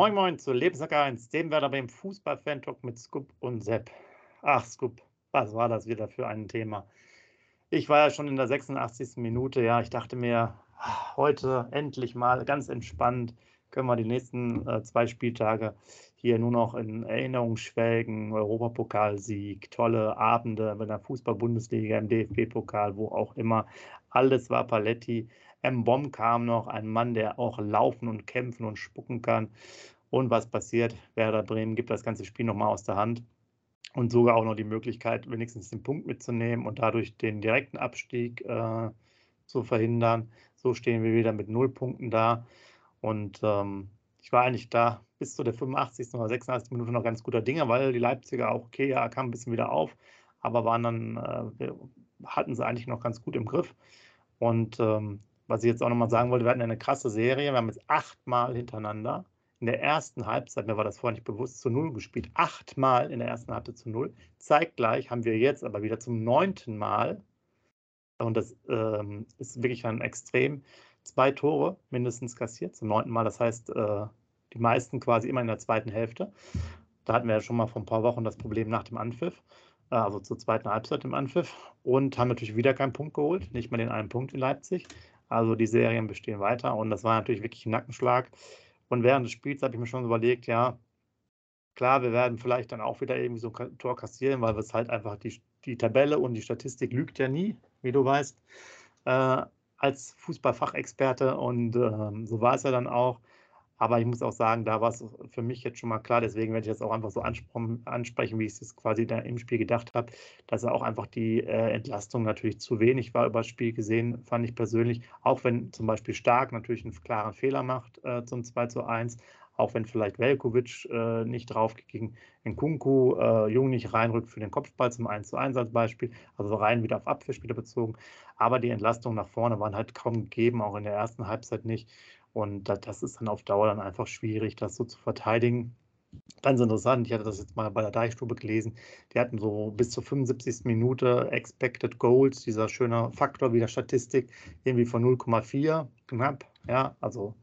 Moin Moin zu Lebenssack 1, dem Werder beim Fußball-Fan-Talk mit Scoop und Sepp. Ach, Scoop, was war das wieder für ein Thema? Ich war ja schon in der 86. Minute, ja, ich dachte mir, heute endlich mal ganz entspannt können wir die nächsten äh, zwei Spieltage hier nur noch in Erinnerung schwelgen. Europapokalsieg, tolle Abende mit der Fußball-Bundesliga, im DFB-Pokal, wo auch immer. Alles war Paletti. M. Bomb kam noch, ein Mann, der auch laufen und kämpfen und spucken kann. Und was passiert? Werder Bremen gibt das ganze Spiel nochmal aus der Hand und sogar auch noch die Möglichkeit, wenigstens den Punkt mitzunehmen und dadurch den direkten Abstieg äh, zu verhindern. So stehen wir wieder mit null Punkten da. Und ähm, ich war eigentlich da bis zu der 85. oder 86. Minute noch ganz guter Dinge, weil die Leipziger auch, okay, ja, kamen ein bisschen wieder auf, aber waren dann, äh, hatten sie eigentlich noch ganz gut im Griff. Und ähm, was ich jetzt auch nochmal sagen wollte, wir hatten eine krasse Serie. Wir haben jetzt achtmal hintereinander in der ersten Halbzeit, mir war das vorher nicht bewusst, zu Null gespielt. Achtmal in der ersten Halbzeit zu Null. Zeitgleich haben wir jetzt aber wieder zum neunten Mal, und das ähm, ist wirklich ein Extrem, zwei Tore mindestens kassiert, zum neunten Mal. Das heißt, äh, die meisten quasi immer in der zweiten Hälfte. Da hatten wir ja schon mal vor ein paar Wochen das Problem nach dem Anpfiff, äh, also zur zweiten Halbzeit im Anpfiff, und haben natürlich wieder keinen Punkt geholt, nicht mal den einen Punkt in Leipzig. Also die Serien bestehen weiter und das war natürlich wirklich ein Nackenschlag. Und während des Spiels habe ich mir schon überlegt, ja, klar, wir werden vielleicht dann auch wieder irgendwie so ein Tor kassieren, weil es halt einfach die, die Tabelle und die Statistik lügt ja nie, wie du weißt, äh, als Fußballfachexperte und äh, so war es ja dann auch. Aber ich muss auch sagen, da war es für mich jetzt schon mal klar, deswegen werde ich das auch einfach so ansprechen, wie ich es quasi im Spiel gedacht habe, dass auch einfach die äh, Entlastung natürlich zu wenig war über das Spiel gesehen, fand ich persönlich. Auch wenn zum Beispiel Stark natürlich einen klaren Fehler macht äh, zum 2 zu 1, auch wenn vielleicht Velkovic äh, nicht drauf ging, in Kunku äh, Jung nicht reinrückt für den Kopfball zum 1 zu 1 als Beispiel, also rein wieder auf Abwehrspieler bezogen. Aber die Entlastung nach vorne waren halt kaum gegeben, auch in der ersten Halbzeit nicht. Und das ist dann auf Dauer dann einfach schwierig, das so zu verteidigen. Ganz interessant, ich hatte das jetzt mal bei der Deichstube gelesen. Die hatten so bis zur 75. Minute Expected Goals, dieser schöne Faktor wie der Statistik, irgendwie von 0,4 knapp. Ja, also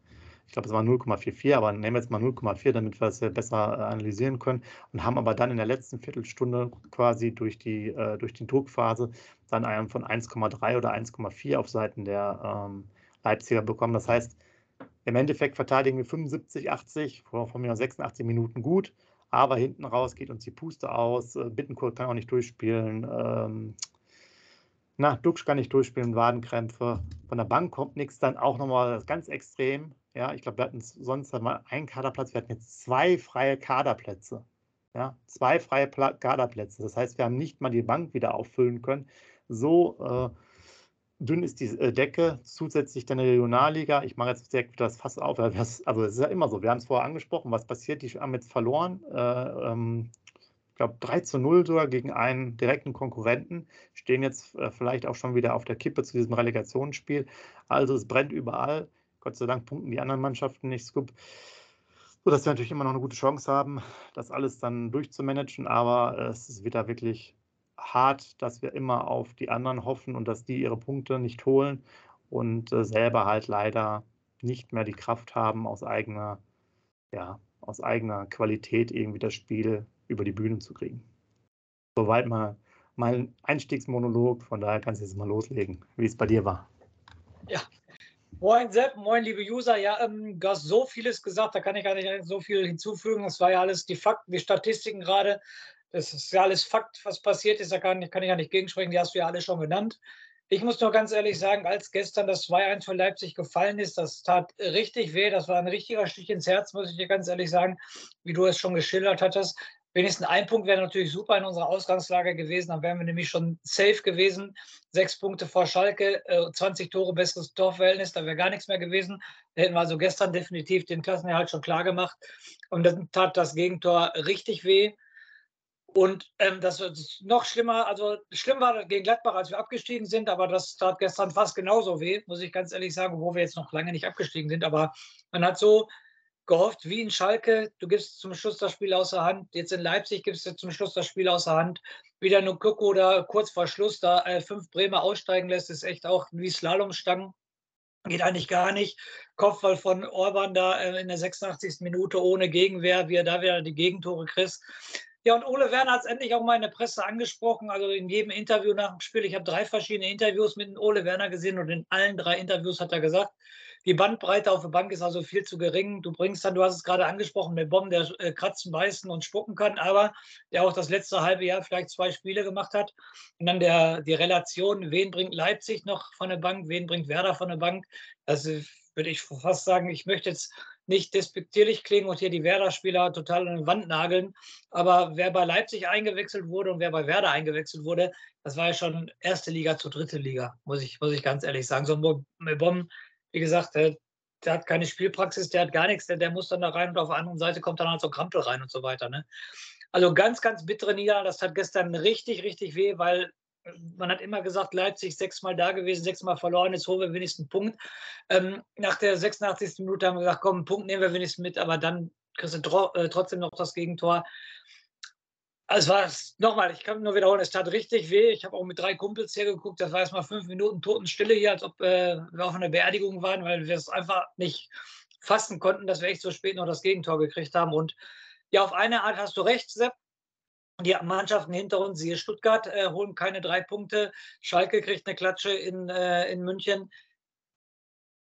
ich glaube, es war 0,44, aber nehmen wir jetzt mal 0,4, damit wir es besser äh, analysieren können. Und haben aber dann in der letzten Viertelstunde quasi durch die, äh, durch die Druckphase dann einen von 1,3 oder 1,4 auf Seiten der ähm, Leipziger bekommen. Das heißt, im Endeffekt verteidigen wir 75, 80, von mir 86 Minuten gut, aber hinten raus geht uns die Puste aus. Äh, Bittenkurt kann auch nicht durchspielen. Ähm, na, Duxch kann nicht durchspielen, Wadenkrämpfe. Von der Bank kommt nichts, dann auch nochmal ganz extrem. Ja, ich glaube, wir hatten sonst mal einen Kaderplatz, wir hatten jetzt zwei freie Kaderplätze. Ja, zwei freie Kaderplätze. Das heißt, wir haben nicht mal die Bank wieder auffüllen können. So äh, dünn ist die äh, Decke, zusätzlich dann die Regionalliga. Ich mache jetzt direkt das Fass auf. Also es ist ja immer so, wir haben es vorher angesprochen, was passiert, die haben jetzt verloren. Äh, ähm, ich glaube 3 zu 0 sogar gegen einen direkten Konkurrenten, stehen jetzt äh, vielleicht auch schon wieder auf der Kippe zu diesem Relegationsspiel. Also es brennt überall. Gott sei Dank punkten die anderen Mannschaften nicht, Scoop. So dass wir natürlich immer noch eine gute Chance haben, das alles dann durchzumanagen, aber es ist wieder wirklich hart, dass wir immer auf die anderen hoffen und dass die ihre Punkte nicht holen und äh, selber halt leider nicht mehr die Kraft haben, aus eigener, ja, aus eigener Qualität irgendwie das Spiel über die Bühne zu kriegen. Soweit mal mein Einstiegsmonolog, von daher kannst du jetzt mal loslegen, wie es bei dir war. Ja, Moin Sepp, moin liebe User. Ja, ähm, du hast so vieles gesagt, da kann ich gar nicht so viel hinzufügen. Das war ja alles die Fakten, die Statistiken gerade. Das ist ja alles Fakt, was passiert ist. Da kann, kann ich ja nicht gegensprechen. Die hast du ja alle schon genannt. Ich muss nur ganz ehrlich sagen, als gestern das 2-1 für Leipzig gefallen ist, das tat richtig weh. Das war ein richtiger Stich ins Herz, muss ich dir ganz ehrlich sagen, wie du es schon geschildert hattest. Wenigstens ein Punkt wäre natürlich super in unserer Ausgangslage gewesen. Dann wären wir nämlich schon safe gewesen. Sechs Punkte vor Schalke, 20 äh, Tore, besseres Torverhältnis, da wäre gar nichts mehr gewesen. Da hätten wir also gestern definitiv den Klassenerhalt schon klar gemacht. Und dann tat das Gegentor richtig weh. Und ähm, das ist noch schlimmer, also schlimm war gegen Gladbach, als wir abgestiegen sind, aber das tat gestern fast genauso weh, muss ich ganz ehrlich sagen, wo wir jetzt noch lange nicht abgestiegen sind. Aber man hat so gehofft, wie in Schalke, du gibst zum Schluss das Spiel außer Hand. Jetzt in Leipzig gibst du zum Schluss das Spiel außer Hand. Wieder nur Koko da kurz vor Schluss da äh, fünf Bremer aussteigen lässt, ist echt auch wie Slalomstangen. Geht eigentlich gar nicht. Kopfball von Orban da äh, in der 86. Minute ohne Gegenwehr, wie er da wieder die Gegentore kriegt. Ja, und Ole Werner hat es endlich auch mal in der Presse angesprochen, also in jedem Interview nach dem Spiel. Ich habe drei verschiedene Interviews mit Ole Werner gesehen und in allen drei Interviews hat er gesagt, die Bandbreite auf der Bank ist also viel zu gering. Du bringst dann, du hast es gerade angesprochen, mit Bomben, der äh, kratzen, beißen und spucken kann, aber der auch das letzte halbe Jahr vielleicht zwei Spiele gemacht hat. Und dann der, die Relation, wen bringt Leipzig noch von der Bank, wen bringt Werder von der Bank. Also würde ich fast sagen, ich möchte jetzt nicht despektierlich klingen und hier die Werder-Spieler total an die Wand nageln. Aber wer bei Leipzig eingewechselt wurde und wer bei Werder eingewechselt wurde, das war ja schon erste Liga zu dritte Liga, muss ich, muss ich ganz ehrlich sagen. So ein Bomben wie gesagt, der, der, hat keine Spielpraxis, der hat gar nichts, der, der muss dann da rein und auf der anderen Seite kommt dann halt so Krampel rein und so weiter. Ne? Also ganz, ganz bittere Niederlage. Das hat gestern richtig, richtig weh, weil man hat immer gesagt, Leipzig sechsmal da gewesen, sechsmal verloren, jetzt holen wir wenigstens einen Punkt. Ähm, nach der 86. Minute haben wir gesagt, komm, einen Punkt nehmen wir wenigstens mit, aber dann kriegst du tro äh, trotzdem noch das Gegentor. Also war es nochmal, ich kann nur wiederholen, es tat richtig weh. Ich habe auch mit drei Kumpels hergeguckt, das war erstmal fünf Minuten Totenstille hier, als ob äh, wir auf einer Beerdigung waren, weil wir es einfach nicht fassen konnten, dass wir echt so spät noch das Gegentor gekriegt haben. Und ja, auf eine Art hast du recht, Sepp. Die Mannschaften hinter uns, siehe Stuttgart, äh, holen keine drei Punkte. Schalke kriegt eine Klatsche in, äh, in München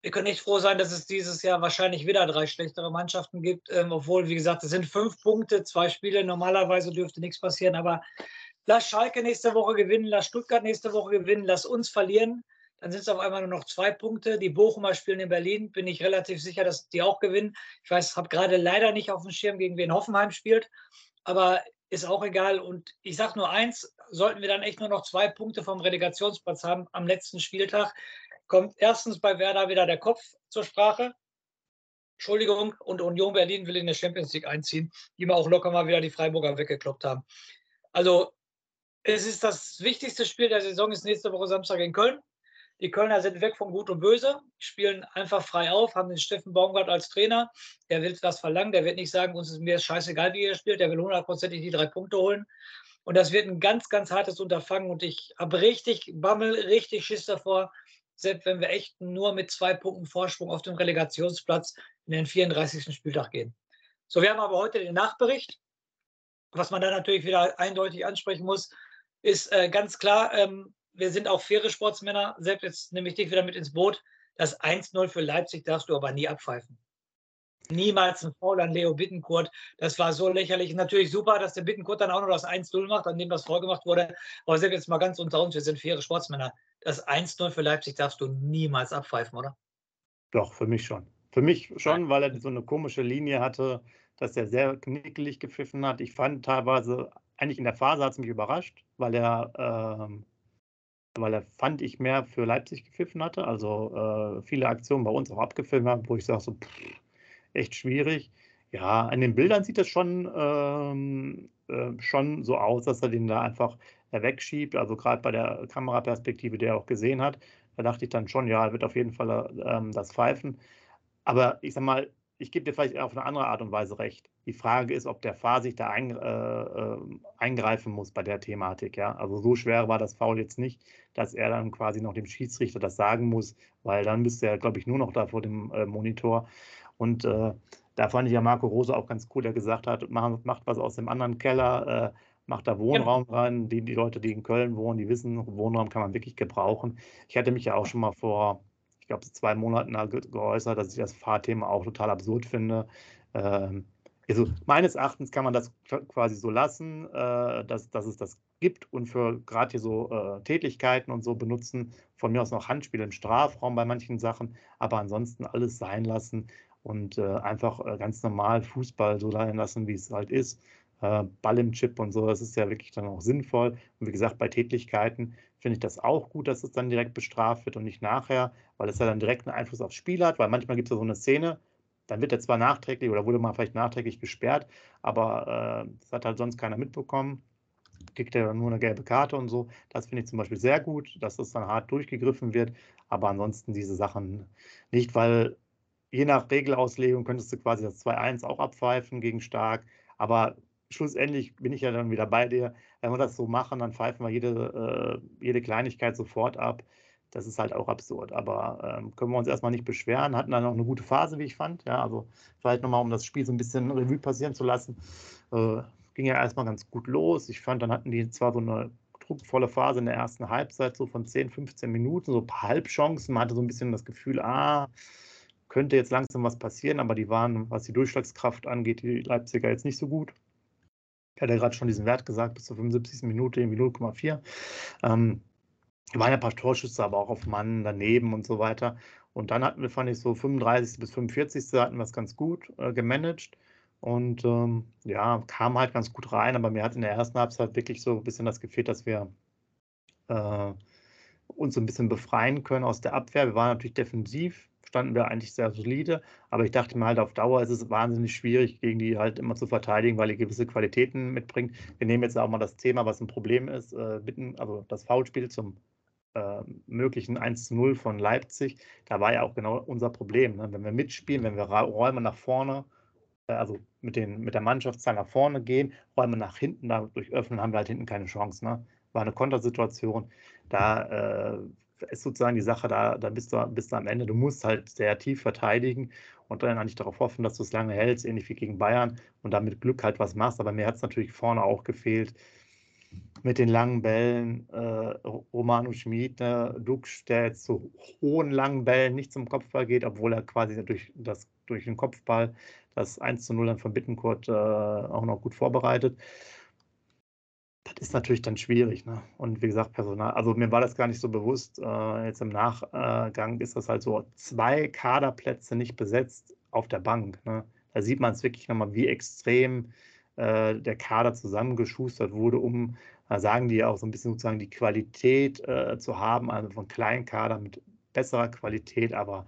wir können echt froh sein, dass es dieses Jahr wahrscheinlich wieder drei schlechtere Mannschaften gibt, ähm, obwohl, wie gesagt, es sind fünf Punkte, zwei Spiele. Normalerweise dürfte nichts passieren, aber lass Schalke nächste Woche gewinnen, lass Stuttgart nächste Woche gewinnen, lass uns verlieren. Dann sind es auf einmal nur noch zwei Punkte. Die Bochumer spielen in Berlin. Bin ich relativ sicher, dass die auch gewinnen. Ich weiß, habe gerade leider nicht auf dem Schirm, gegen wen Hoffenheim spielt. Aber ist auch egal. Und ich sage nur eins: Sollten wir dann echt nur noch zwei Punkte vom Relegationsplatz haben am letzten Spieltag, kommt erstens bei Werder wieder der Kopf zur Sprache. Entschuldigung, und Union Berlin will in der Champions League einziehen, die wir auch locker mal wieder die Freiburger weggekloppt haben. Also, es ist das wichtigste Spiel der Saison, ist nächste Woche Samstag in Köln. Die Kölner sind weg von Gut und Böse, spielen einfach frei auf, haben den Steffen Baumgart als Trainer. Der will das verlangen, der wird nicht sagen, uns ist mir scheißegal, wie ihr spielt, der will hundertprozentig die drei Punkte holen. Und das wird ein ganz, ganz hartes Unterfangen. Und ich habe richtig Bammel, richtig Schiss davor, selbst wenn wir echt nur mit zwei Punkten Vorsprung auf dem Relegationsplatz in den 34. Spieltag gehen. So, wir haben aber heute den Nachbericht. Was man da natürlich wieder eindeutig ansprechen muss, ist äh, ganz klar, ähm, wir sind auch faire Sportsmänner. Selbst jetzt nehme ich dich wieder mit ins Boot. Das 1-0 für Leipzig darfst du aber nie abpfeifen. Niemals ein Foul an Leo Bittenkurt. Das war so lächerlich. Natürlich super, dass der Bittenkurt dann auch noch das 1-0 macht, an dem das vorgemacht wurde. Aber selbst jetzt mal ganz unter uns, wir sind faire Sportsmänner. Das 1-0 für Leipzig darfst du niemals abpfeifen, oder? Doch, für mich schon. Für mich schon, weil er so eine komische Linie hatte, dass er sehr knickelig gepfiffen hat. Ich fand teilweise, eigentlich in der Phase hat es mich überrascht, weil er, ähm, weil er, fand ich, mehr für Leipzig gepfiffen hatte. Also äh, viele Aktionen bei uns auch abgefilmt haben, wo ich sage, so, pff, echt schwierig. Ja, an den Bildern sieht es schon, ähm, äh, schon so aus, dass er den da einfach äh, wegschiebt. Also gerade bei der Kameraperspektive, die er auch gesehen hat, da dachte ich dann schon, ja, er wird auf jeden Fall ähm, das pfeifen. Aber ich sag mal, ich gebe dir vielleicht auf eine andere Art und Weise recht. Die Frage ist, ob der Fahr sich da ein, äh, äh, eingreifen muss bei der Thematik. Ja? Also so schwer war das Foul jetzt nicht, dass er dann quasi noch dem Schiedsrichter das sagen muss, weil dann müsste er, glaube ich, nur noch da vor dem äh, Monitor. Und äh, da fand ich ja Marco Rose auch ganz cool, der gesagt hat, macht, macht was aus dem anderen Keller, äh, macht da Wohnraum ja. rein. Die, die Leute, die in Köln wohnen, die wissen, Wohnraum kann man wirklich gebrauchen. Ich hatte mich ja auch schon mal vor, ich glaube, zwei Monaten geäußert, dass ich das Fahrthema auch total absurd finde. Ähm, also meines Erachtens kann man das quasi so lassen, äh, dass, dass es das gibt und für gerade hier so äh, Tätigkeiten und so benutzen, von mir aus noch Handspiele im Strafraum bei manchen Sachen, aber ansonsten alles sein lassen und äh, einfach äh, ganz normal Fußball so sein lassen, wie es halt ist. Äh, Ball im Chip und so, das ist ja wirklich dann auch sinnvoll. Und wie gesagt, bei Tätigkeiten finde ich das auch gut, dass es dann direkt bestraft wird und nicht nachher, weil es ja dann direkt einen Einfluss aufs Spiel hat, weil manchmal gibt es ja so eine Szene, dann wird er zwar nachträglich oder wurde mal vielleicht nachträglich gesperrt, aber äh, das hat halt sonst keiner mitbekommen. Kriegt er dann nur eine gelbe Karte und so. Das finde ich zum Beispiel sehr gut, dass das dann hart durchgegriffen wird. Aber ansonsten diese Sachen nicht, weil je nach Regelauslegung könntest du quasi das 2-1 auch abpfeifen gegen Stark. Aber schlussendlich bin ich ja dann wieder bei dir. Wenn wir das so machen, dann pfeifen wir jede, äh, jede Kleinigkeit sofort ab. das ist halt auch absurd. Aber ähm, können wir uns erstmal nicht beschweren. Hatten dann auch eine gute Phase, wie ich fand. Ja, also vielleicht nochmal, um das Spiel so ein bisschen Revue passieren zu lassen. Äh, ging ja erstmal ganz gut los. Ich fand, dann hatten die zwar so eine druckvolle Phase in der ersten Halbzeit, so von 10, 15 Minuten, so ein paar Halbchancen. Man hatte so ein bisschen das Gefühl, ah, könnte jetzt langsam was passieren, aber die waren, was die Durchschlagskraft angeht, die Leipziger jetzt nicht so gut. Ich hatte gerade schon diesen Wert gesagt, bis zur 75. Minute irgendwie 0,4. Ähm, waren ein paar Torschüsse, aber auch auf Mann daneben und so weiter. Und dann hatten wir, fand ich, so 35. bis 45. hatten wir es ganz gut äh, gemanagt. Und ähm, ja, kam halt ganz gut rein, aber mir hat in der ersten Halbzeit wirklich so ein bisschen das gefehlt, dass wir äh, uns so ein bisschen befreien können aus der Abwehr. Wir waren natürlich defensiv, standen wir eigentlich sehr solide, aber ich dachte mir halt, auf Dauer ist es wahnsinnig schwierig, gegen die halt immer zu verteidigen, weil die gewisse Qualitäten mitbringt. Wir nehmen jetzt auch mal das Thema, was ein Problem ist, äh, bitten, also das Foulspiel zum äh, möglichen 1 zu 0 von Leipzig. Da war ja auch genau unser Problem. Ne? Wenn wir mitspielen, wenn wir Räume nach vorne äh, also mit, den, mit der Mannschaftszahl nach vorne gehen, Räume nach hinten dadurch öffnen, haben wir halt hinten keine Chance. Ne? War eine Kontersituation. Da äh, ist sozusagen die Sache, da, da bist, du, bist du am Ende. Du musst halt sehr tief verteidigen und dann eigentlich darauf hoffen, dass du es lange hältst, ähnlich wie gegen Bayern und damit Glück halt was machst. Aber mir hat es natürlich vorne auch gefehlt mit den langen Bällen. Äh, Romano Schmid, ne, Dux, der jetzt zu hohen langen Bällen nicht zum Kopfball geht, obwohl er quasi durch, das, durch den Kopfball das 1 zu 0 dann von Bittenkurt äh, auch noch gut vorbereitet. Das ist natürlich dann schwierig. Ne? Und wie gesagt, Personal, also mir war das gar nicht so bewusst. Äh, jetzt im Nachgang ist das halt so, zwei Kaderplätze nicht besetzt auf der Bank. Ne? Da sieht man es wirklich nochmal, wie extrem äh, der Kader zusammengeschustert wurde, um, da sagen die ja auch so ein bisschen sozusagen die Qualität äh, zu haben, also von kleinen Kader mit besserer Qualität, aber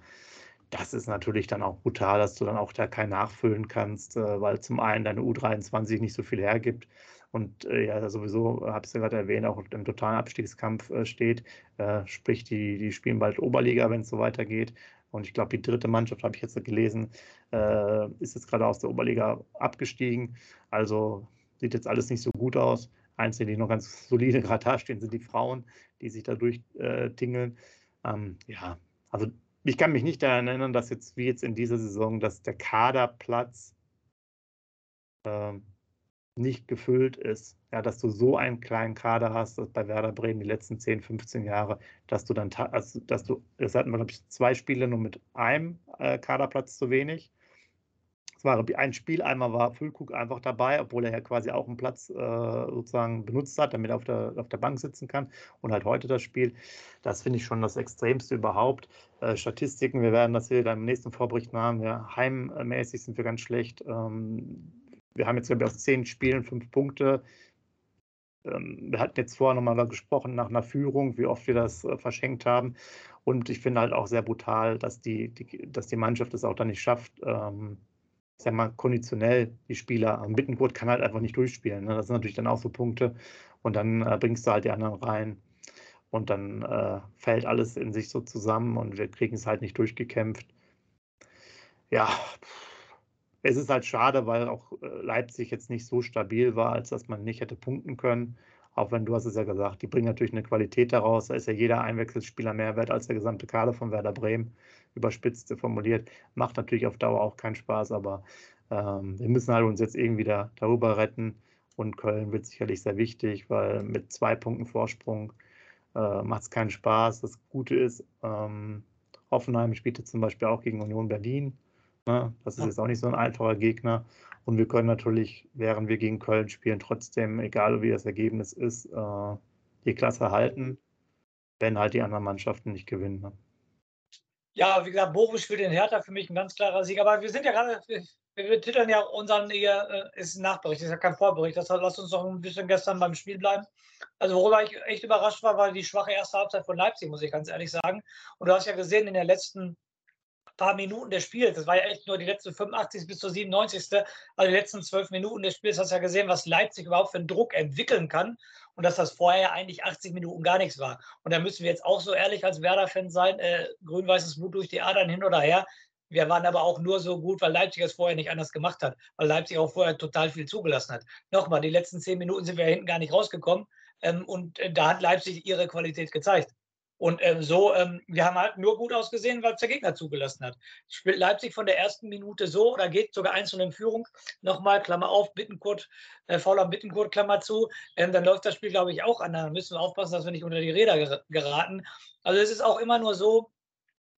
das ist natürlich dann auch brutal, dass du dann auch da kein nachfüllen kannst, äh, weil zum einen deine U23 nicht so viel hergibt und äh, ja sowieso, habe ich es ja gerade erwähnt, auch im totalen Abstiegskampf äh, steht. Äh, sprich, die, die spielen bald Oberliga, wenn es so weitergeht. Und ich glaube, die dritte Mannschaft, habe ich jetzt gelesen, äh, ist jetzt gerade aus der Oberliga abgestiegen. Also sieht jetzt alles nicht so gut aus. Einzige, die noch ganz solide gerade dastehen, sind die Frauen, die sich da durchtingeln. Äh, ähm, ja, also ich kann mich nicht daran erinnern, dass jetzt wie jetzt in dieser Saison, dass der Kaderplatz äh, nicht gefüllt ist. Ja, dass du so einen kleinen Kader hast, dass bei Werder Bremen die letzten 10, 15 Jahre, dass du dann, also, dass du, das hatten wir, glaube ich, zwei Spiele nur mit einem äh, Kaderplatz zu wenig. Es war ein Spiel, einmal war Füllkrug einfach dabei, obwohl er ja quasi auch einen Platz äh, sozusagen benutzt hat, damit er auf der, auf der Bank sitzen kann. Und halt heute das Spiel. Das finde ich schon das Extremste überhaupt. Äh, Statistiken, wir werden das hier dann im nächsten Vorbericht machen. Wir, heimmäßig sind wir ganz schlecht. Ähm, wir haben jetzt, glaube ich, aus zehn Spielen fünf Punkte. Ähm, wir hatten jetzt vorher nochmal gesprochen nach einer Führung, wie oft wir das äh, verschenkt haben. Und ich finde halt auch sehr brutal, dass die, die, dass die Mannschaft es auch dann nicht schafft, ähm, ich sag mal, konditionell die Spieler. Am Bittencourt kann halt einfach nicht durchspielen. Ne? Das sind natürlich dann auch so Punkte. Und dann äh, bringst du halt die anderen rein. Und dann äh, fällt alles in sich so zusammen und wir kriegen es halt nicht durchgekämpft. Ja, es ist halt schade, weil auch äh, Leipzig jetzt nicht so stabil war, als dass man nicht hätte punkten können. Auch wenn du hast es ja gesagt, die bringen natürlich eine Qualität daraus. Da ist ja jeder Einwechselspieler mehr wert als der gesamte Kader von Werder Bremen überspitzt formuliert. Macht natürlich auf Dauer auch keinen Spaß, aber ähm, wir müssen halt uns jetzt irgendwie da, darüber retten. Und Köln wird sicherlich sehr wichtig, weil mit zwei Punkten Vorsprung äh, macht es keinen Spaß. Das Gute ist, ähm, Hoffenheim spielte zum Beispiel auch gegen Union Berlin. Ne? Das ist jetzt auch nicht so ein einfacher Gegner. Und wir können natürlich, während wir gegen Köln spielen, trotzdem, egal wie das Ergebnis ist, äh, die Klasse halten, wenn halt die anderen Mannschaften nicht gewinnen. Ne? Ja, wie gesagt, Bochum spielt den Hertha für mich ein ganz klarer Sieg. Aber wir sind ja gerade, wir, titeln ja unseren, hier äh, ist ein Nachbericht, ist ja kein Vorbericht. Deshalb lasst uns noch ein bisschen gestern beim Spiel bleiben. Also worüber ich echt überrascht war, war die schwache erste Halbzeit von Leipzig, muss ich ganz ehrlich sagen. Und du hast ja gesehen, in den letzten paar Minuten des Spiels, das war ja echt nur die letzten 85 bis zur 97. Also die letzten zwölf Minuten des Spiels hast du ja gesehen, was Leipzig überhaupt für einen Druck entwickeln kann und dass das vorher eigentlich 80 Minuten gar nichts war. Und da müssen wir jetzt auch so ehrlich als Werder-Fan sein, äh, grün-weißes Blut durch die Adern hin oder her. Wir waren aber auch nur so gut, weil Leipzig es vorher nicht anders gemacht hat, weil Leipzig auch vorher total viel zugelassen hat. Nochmal, die letzten zehn Minuten sind wir hinten gar nicht rausgekommen ähm, und äh, da hat Leipzig ihre Qualität gezeigt. Und ähm, so, ähm, wir haben halt nur gut ausgesehen, weil es der Gegner zugelassen hat. Spielt Leipzig von der ersten Minute so oder geht sogar einzeln in Führung. Nochmal, Klammer auf, Bittenkurt, äh, Fauler Bittenkurt, Klammer zu. Ähm, dann läuft das Spiel, glaube ich, auch an. Da müssen wir aufpassen, dass wir nicht unter die Räder geraten. Also es ist auch immer nur so,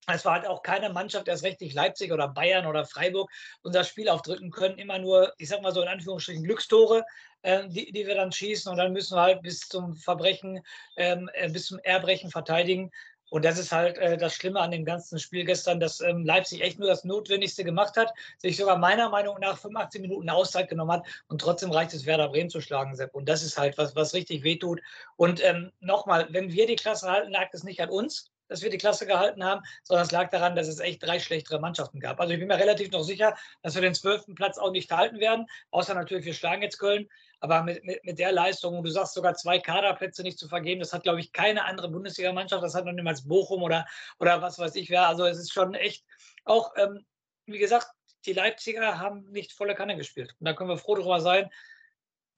es war halt auch keine Mannschaft, erst recht nicht Leipzig oder Bayern oder Freiburg, unser Spiel aufdrücken können. Immer nur, ich sag mal so in Anführungsstrichen, Glückstore, äh, die, die wir dann schießen. Und dann müssen wir halt bis zum Verbrechen, ähm, äh, bis zum Erbrechen verteidigen. Und das ist halt äh, das Schlimme an dem ganzen Spiel gestern, dass ähm, Leipzig echt nur das Notwendigste gemacht hat, sich sogar meiner Meinung nach 85 Minuten Auszeit genommen hat und trotzdem reicht es, Werder Bremen zu schlagen, Sepp. Und das ist halt was, was richtig wehtut. Und ähm, nochmal, wenn wir die Klasse halten, lag es nicht an uns, dass wir die Klasse gehalten haben, sondern es lag daran, dass es echt drei schlechtere Mannschaften gab. Also ich bin mir relativ noch sicher, dass wir den zwölften Platz auch nicht halten werden, außer natürlich, wir schlagen jetzt Köln. Aber mit, mit, mit der Leistung, und du sagst sogar zwei Kaderplätze nicht zu vergeben, das hat, glaube ich, keine andere Bundesliga-Mannschaft, das hat noch niemals Bochum oder, oder was weiß ich wer. Also es ist schon echt auch, ähm, wie gesagt, die Leipziger haben nicht volle Kanne gespielt. Und da können wir froh darüber sein,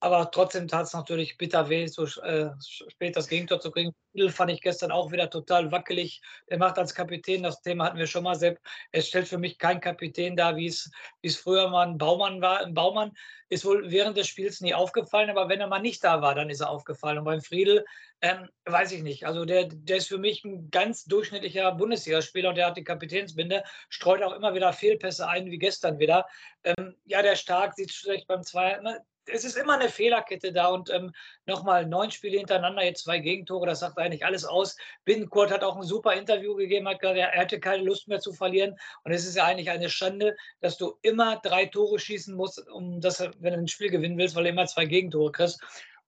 aber trotzdem tat es natürlich bitter weh, so äh, spät das Gegentor zu kriegen. Spiel fand ich gestern auch wieder total wackelig. Der macht als Kapitän, das Thema hatten wir schon mal, Sepp. Es stellt für mich kein Kapitän da, wie es, früher mal ein Baumann war. Ein Baumann ist wohl während des Spiels nie aufgefallen, aber wenn er mal nicht da war, dann ist er aufgefallen. Und beim Friedel, ähm, weiß ich nicht. Also der, der ist für mich ein ganz durchschnittlicher Bundesligaspieler und der hat die Kapitänsbinde, streut auch immer wieder Fehlpässe ein, wie gestern wieder. Ähm, ja, der Stark sieht schlecht beim Zweiten. Ne? Es ist immer eine Fehlerkette da und ähm, nochmal neun Spiele hintereinander, jetzt zwei Gegentore, das sagt eigentlich alles aus. Bindenkurt hat auch ein super Interview gegeben, hat gesagt, er hätte keine Lust mehr zu verlieren. Und es ist ja eigentlich eine Schande, dass du immer drei Tore schießen musst, um das, wenn du ein Spiel gewinnen willst, weil du immer zwei Gegentore kriegst.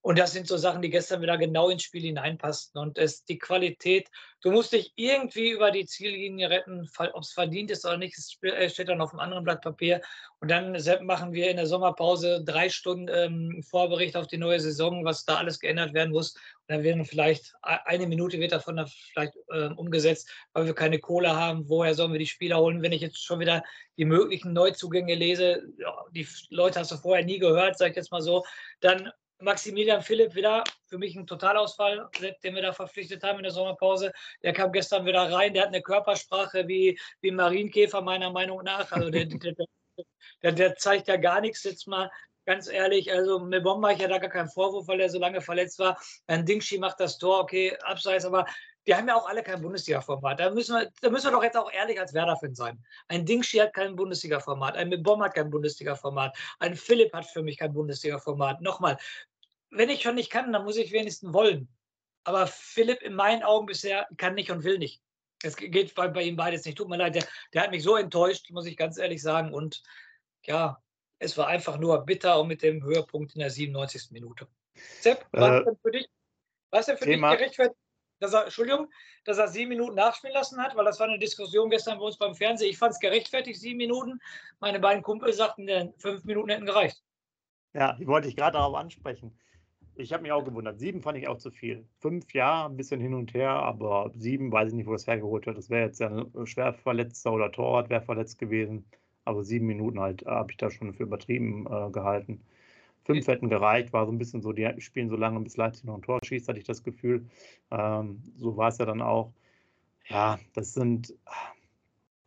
Und das sind so Sachen, die gestern wieder genau ins Spiel hineinpassten. Und es, die Qualität, du musst dich irgendwie über die Ziellinie retten, ob es verdient ist oder nicht, äh, steht dann auf einem anderen Blatt Papier. Und dann machen wir in der Sommerpause drei Stunden ähm, Vorbericht auf die neue Saison, was da alles geändert werden muss. Und dann werden vielleicht eine Minute wird davon vielleicht äh, umgesetzt, weil wir keine Kohle haben. Woher sollen wir die Spieler holen? Wenn ich jetzt schon wieder die möglichen Neuzugänge lese, die Leute hast du vorher nie gehört, sag ich jetzt mal so, dann Maximilian Philipp wieder für mich ein Totalausfall, den wir da verpflichtet haben in der Sommerpause. Der kam gestern wieder rein, der hat eine Körpersprache wie, wie Marienkäfer, meiner Meinung nach. Also der, der, der, der zeigt ja gar nichts jetzt mal ganz ehrlich, also mit Bomber ich ja da gar keinen Vorwurf, weil er so lange verletzt war. Ein Dingschi macht das Tor, okay, abseits, aber die haben ja auch alle kein Bundesliga-Format. Da müssen, wir, da müssen wir doch jetzt auch ehrlich als Werder-Fan sein. Ein Dingschi hat kein Bundesliga-Format, ein Mibom hat kein Bundesliga-Format, ein Philipp hat für mich kein Bundesliga-Format. Nochmal, wenn ich schon nicht kann, dann muss ich wenigstens wollen. Aber Philipp in meinen Augen bisher kann nicht und will nicht. Es geht bei, bei ihm beides nicht. Tut mir leid, der, der hat mich so enttäuscht, muss ich ganz ehrlich sagen. Und ja, es war einfach nur bitter und mit dem Höhepunkt in der 97. Minute. Sepp, was äh, denn für dich, was denn für Thema. dich gerechtfertigt? Dass er, Entschuldigung, dass er sieben Minuten nachspielen lassen hat, weil das war eine Diskussion gestern bei uns beim Fernsehen. Ich fand es gerechtfertigt, sieben Minuten. Meine beiden Kumpel sagten, fünf Minuten hätten gereicht. Ja, die wollte ich gerade darauf ansprechen. Ich habe mich auch gewundert. Sieben fand ich auch zu viel. Fünf, ja, ein bisschen hin und her, aber sieben, weiß ich nicht, wo das hergeholt wird. Das wäre jetzt ja ein Schwerverletzter oder Torwart wäre verletzt gewesen. Aber sieben Minuten halt äh, habe ich da schon für übertrieben äh, gehalten. Fünf hätten gereicht, war so ein bisschen so, die spielen so lange, bis Leipzig noch ein Tor schießt, hatte ich das Gefühl. Ähm, so war es ja dann auch. Ja, das sind,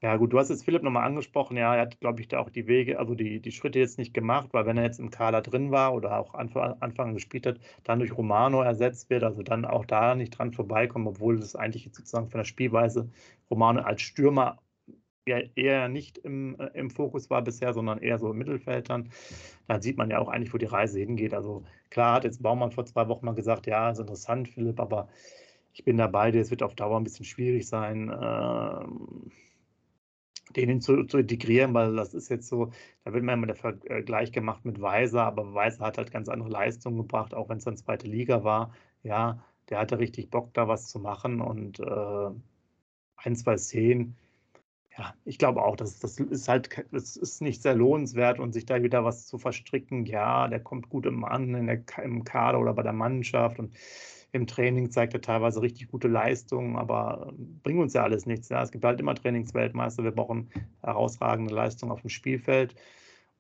ja gut, du hast jetzt Philipp nochmal angesprochen, ja, er hat, glaube ich, da auch die Wege, also die, die Schritte jetzt nicht gemacht, weil wenn er jetzt im Kader drin war oder auch Anfang, Anfang gespielt hat, dann durch Romano ersetzt wird, also dann auch da nicht dran vorbeikommen, obwohl das eigentlich jetzt sozusagen von der Spielweise Romano als Stürmer eher nicht im, äh, im Fokus war bisher, sondern eher so im Mittelfeld dann. Dann sieht man ja auch eigentlich, wo die Reise hingeht. Also klar hat jetzt Baumann vor zwei Wochen mal gesagt, ja, ist interessant, Philipp, aber ich bin dabei, es wird auf Dauer ein bisschen schwierig sein, ähm, den zu, zu, integrieren, weil das ist jetzt so, da wird mir immer der Vergleich gemacht mit Weiser, aber Weiser hat halt ganz andere Leistungen gebracht, auch wenn es dann zweite Liga war. Ja, der hatte richtig Bock, da was zu machen und äh, ein, zwei Szenen ja, ich glaube auch, dass das ist halt, es ist nicht sehr lohnenswert und sich da wieder was zu verstricken. Ja, der kommt gut im Mann in der, im Kader oder bei der Mannschaft und im Training zeigt er teilweise richtig gute Leistungen, aber ähm, bringt uns ja alles nichts. Ja. Es gibt halt immer Trainingsweltmeister, wir brauchen herausragende Leistungen auf dem Spielfeld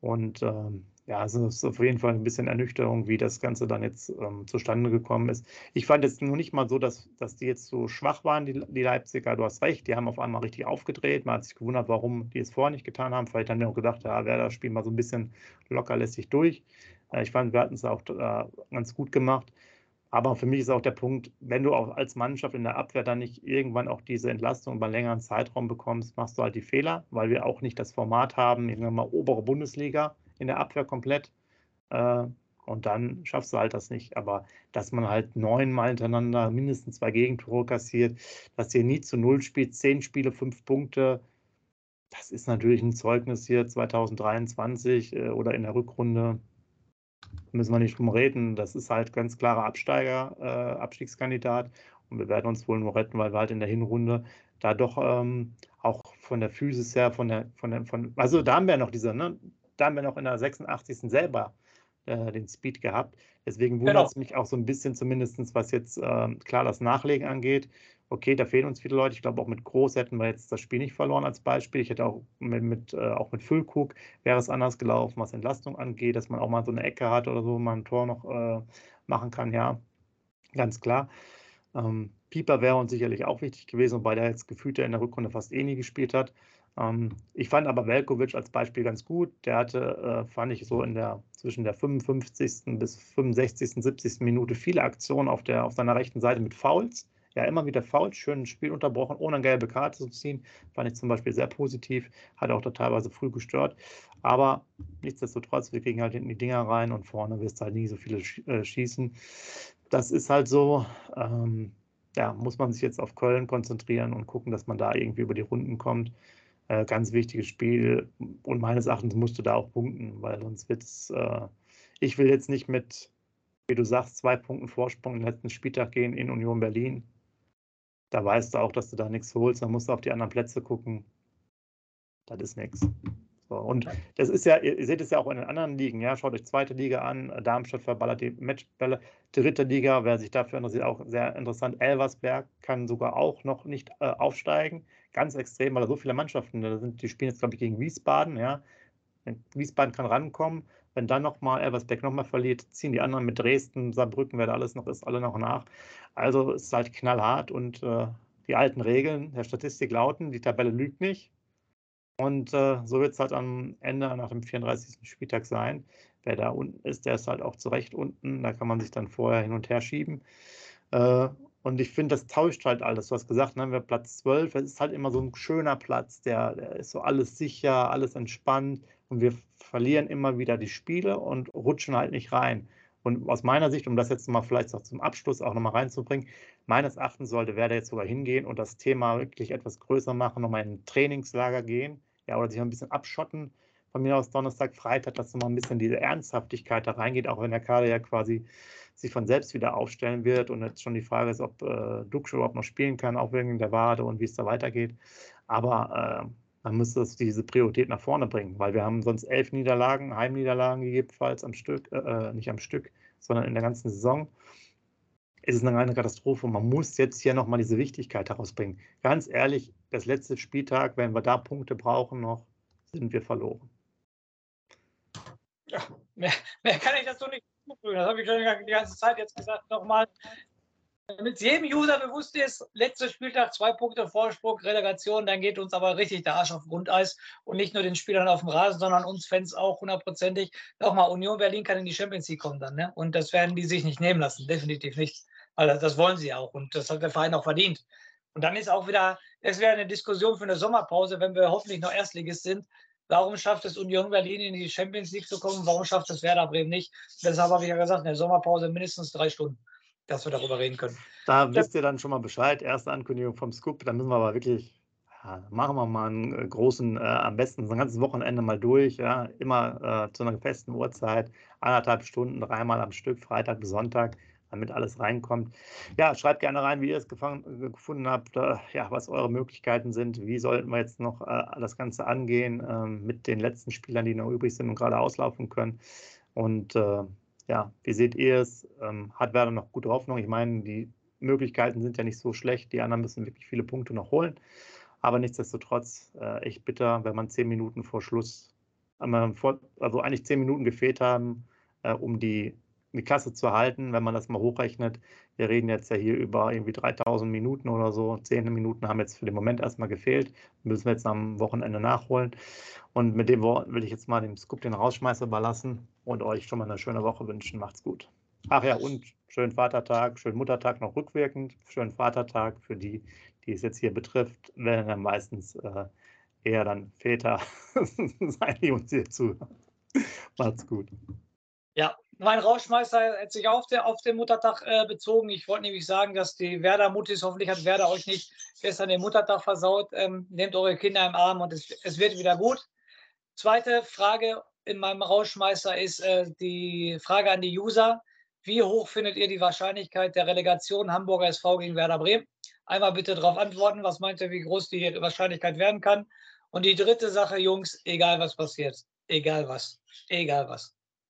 und ähm, Ja, es ist auf jeden Fall ein bisschen Ernüchterung, wie das Ganze dann jetzt ähm, zustande gekommen ist. Ich fand jetzt nur nicht mal so, dass, dass die jetzt so schwach waren, die, die Leipziger. Du hast recht, die haben auf einmal richtig aufgedreht. Man hat sich gewundert, warum die es vorher nicht getan haben. Vielleicht haben die auch gedacht, ja, wer das Spiel mal so ein bisschen locker lässt sich durch. Äh, ich fand, wir hatten es auch äh, ganz gut gemacht. Aber für mich ist auch der Punkt, wenn du auch als Mannschaft in der Abwehr dann nicht irgendwann auch diese Entlastung über einen längeren Zeitraum bekommst, machst du halt die Fehler, weil wir auch nicht das Format haben, irgendwann mal obere Bundesliga in der Abwehr komplett. Äh, und dann schaffst du halt das nicht. Aber dass man halt neunmal hintereinander mindestens zwei Gegentore kassiert, dass ihr nie zu Null spielt, zehn Spiele, fünf Punkte, das ist natürlich ein Zeugnis hier 2023 äh, oder in der Rückrunde. Müssen wir nicht drum reden. Das ist halt ganz klarer Absteiger, äh, Abstiegskandidat. Und wir werden uns wohl nur retten, weil wir halt in der Hinrunde da doch ähm, auch von der Physis her, von der, von der, von, also da haben wir noch diese, ne, da haben wir noch in der 86. selber äh, den Speed gehabt. Deswegen wundert es genau. mich auch so ein bisschen, zumindest was jetzt äh, klar das Nachlegen angeht. Okay, da fehlen uns viele Leute. Ich glaube, auch mit Groß hätten wir jetzt das Spiel nicht verloren als Beispiel. Ich hätte auch mit, mit äh, auch mit Füllkrug wäre es anders gelaufen, was Entlastung angeht, dass man auch mal so eine Ecke hat oder so, mal ein Tor noch äh, machen kann. Ja, ganz klar. Ähm, Pieper wäre uns sicherlich auch wichtig gewesen, wobei der jetzt gefühlt in der Rückrunde fast eh nie gespielt hat. Ähm, ich fand aber Velkovic als Beispiel ganz gut. Der hatte, äh, fand ich so in der zwischen der 55. bis 65., 70. Minute viele Aktionen auf, der, auf seiner rechten Seite mit Fouls. Ja, immer wieder Fouls, schön Spiel unterbrochen, ohne eine gelbe Karte zu ziehen. Fand ich zum Beispiel sehr positiv. Hat auch da teilweise früh gestört. Aber nichtsdestotrotz, wir kriegen halt hinten die Dinger rein und vorne wirst du halt nie so viele äh, schießen. Das ist halt so. Ähm, ja, muss man sich jetzt auf Köln konzentrieren und gucken, dass man da irgendwie über die Runden kommt. Äh, ganz wichtiges Spiel und meines Erachtens musst du da auch punkten, weil sonst wird es, äh, ich will jetzt nicht mit, wie du sagst, zwei Punkten Vorsprung im letzten Spieltag gehen in Union Berlin. Da weißt du auch, dass du da nichts holst, dann musst du auf die anderen Plätze gucken. Das ist nichts. So, und das ist ja, ihr seht es ja auch in den anderen Ligen, ja, schaut euch zweite Liga an, Darmstadt verballert die Matchbälle, dritte Liga, wer sich dafür interessiert, auch sehr interessant, Elversberg kann sogar auch noch nicht äh, aufsteigen, ganz extrem, weil da so viele Mannschaften da sind, die spielen jetzt, glaube ich, gegen Wiesbaden, ja, Wiesbaden kann rankommen, wenn dann nochmal Elversberg nochmal verliert, ziehen die anderen mit Dresden, Saarbrücken, wer da alles noch ist, alle noch nach, also es ist halt knallhart und äh, die alten Regeln der Statistik lauten, die Tabelle lügt nicht, und äh, so wird es halt am Ende nach dem 34. Spieltag sein. Wer da unten ist, der ist halt auch zu Recht unten. Da kann man sich dann vorher hin und her schieben. Äh, und ich finde, das tauscht halt alles. Du hast gesagt, ne, wir Platz 12, es ist halt immer so ein schöner Platz, der, der ist so alles sicher, alles entspannt. Und wir verlieren immer wieder die Spiele und rutschen halt nicht rein. Und aus meiner Sicht, um das jetzt mal vielleicht auch zum Abschluss auch nochmal reinzubringen, meines Erachtens sollte Werder jetzt sogar hingehen und das Thema wirklich etwas größer machen, nochmal in ein Trainingslager gehen ja, oder sich ein bisschen abschotten. Von mir aus Donnerstag, Freitag, dass so mal ein bisschen diese Ernsthaftigkeit da reingeht, auch wenn der Kader ja quasi sich von selbst wieder aufstellen wird und jetzt schon die Frage ist, ob äh, Duxch überhaupt noch spielen kann, auch wegen der Wade und wie es da weitergeht. Aber äh, man müsste diese Priorität nach vorne bringen, weil wir haben sonst elf Niederlagen, Heimniederlagen gegebenenfalls am Stück, äh, äh nicht am Stück, sondern in der ganzen Saison. Es ist eine reine Katastrophe. Man muss jetzt hier nochmal diese Wichtigkeit herausbringen. Ganz ehrlich, das letzte Spieltag, wenn wir da Punkte brauchen noch, sind wir verloren. Ja, mehr, mehr kann ich dazu nicht zufügen. Das habe ich schon die ganze Zeit jetzt gesagt. Nochmal, damit jedem User bewusst ist, letzter Spieltag, zwei Punkte Vorsprung, Relegation, dann geht uns aber richtig der Arsch auf Grundeis und nicht nur den Spielern auf dem Rasen, sondern uns Fans auch hundertprozentig. Nochmal, Union Berlin kann in die Champions League kommen dann, ne? Und das werden die sich nicht nehmen lassen, definitiv nicht. Weil das wollen sie auch und das hat der Verein auch verdient. Und dann ist auch wieder, es wäre eine Diskussion für eine Sommerpause, wenn wir hoffentlich noch Erstligist sind. Warum schafft es Union Berlin in die Champions League zu kommen? Warum schafft es Werder Bremen nicht? Deshalb habe ich ja gesagt, in der Sommerpause mindestens drei Stunden, dass wir darüber reden können. Da wisst ihr dann schon mal Bescheid. Erste Ankündigung vom Scoop. Da müssen wir aber wirklich, ja, machen wir mal einen äh, großen, äh, am besten so ein ganzes Wochenende mal durch. Ja, immer äh, zu einer festen Uhrzeit, anderthalb Stunden, dreimal am Stück, Freitag bis Sonntag damit alles reinkommt. Ja, schreibt gerne rein, wie ihr es gefangen, gefunden habt, äh, ja, was eure Möglichkeiten sind. Wie sollten wir jetzt noch äh, das Ganze angehen äh, mit den letzten Spielern, die noch übrig sind und gerade auslaufen können. Und äh, ja, wie seht ihr es? Ähm, hat Werder noch gute Hoffnung? Ich meine, die Möglichkeiten sind ja nicht so schlecht. Die anderen müssen wirklich viele Punkte noch holen. Aber nichtsdestotrotz, äh, echt bitter, wenn man zehn Minuten vor Schluss also eigentlich zehn Minuten gefehlt haben, äh, um die, die Klasse zu halten, wenn man das mal hochrechnet. Wir reden jetzt ja hier über irgendwie 3000 Minuten oder so. Zehn Minuten haben jetzt für den Moment erstmal gefehlt. Müssen wir jetzt am Wochenende nachholen. Und mit dem Wort will ich jetzt mal dem Scoop den Rausschmeißer überlassen und euch schon mal eine schöne Woche wünschen. Macht's gut. Ach ja, und schönen Vatertag, schönen Muttertag noch rückwirkend, schönen Vatertag für die, die es jetzt hier betrifft, werden dann meistens äh, eher dann Väter sein, die uns hier zuhören. Macht's gut. Ja, mein Rauschmeister hat sich auf, der, auf den Muttertag äh, bezogen. Ich wollte nämlich sagen, dass die Werder-Muttis, hoffentlich hat Werder euch nicht gestern den Muttertag versaut. Ähm, nehmt eure Kinder im Arm und es, es wird wieder gut. Zweite Frage in meinem Rauschmeister ist äh, die Frage an die User. Wie hoch findet ihr die Wahrscheinlichkeit der Relegation Hamburger SV gegen Werder Bremen? Einmal bitte darauf antworten. Was meint ihr, wie groß die Wahrscheinlichkeit werden kann? Und die dritte Sache, Jungs, egal was passiert, egal was, egal was,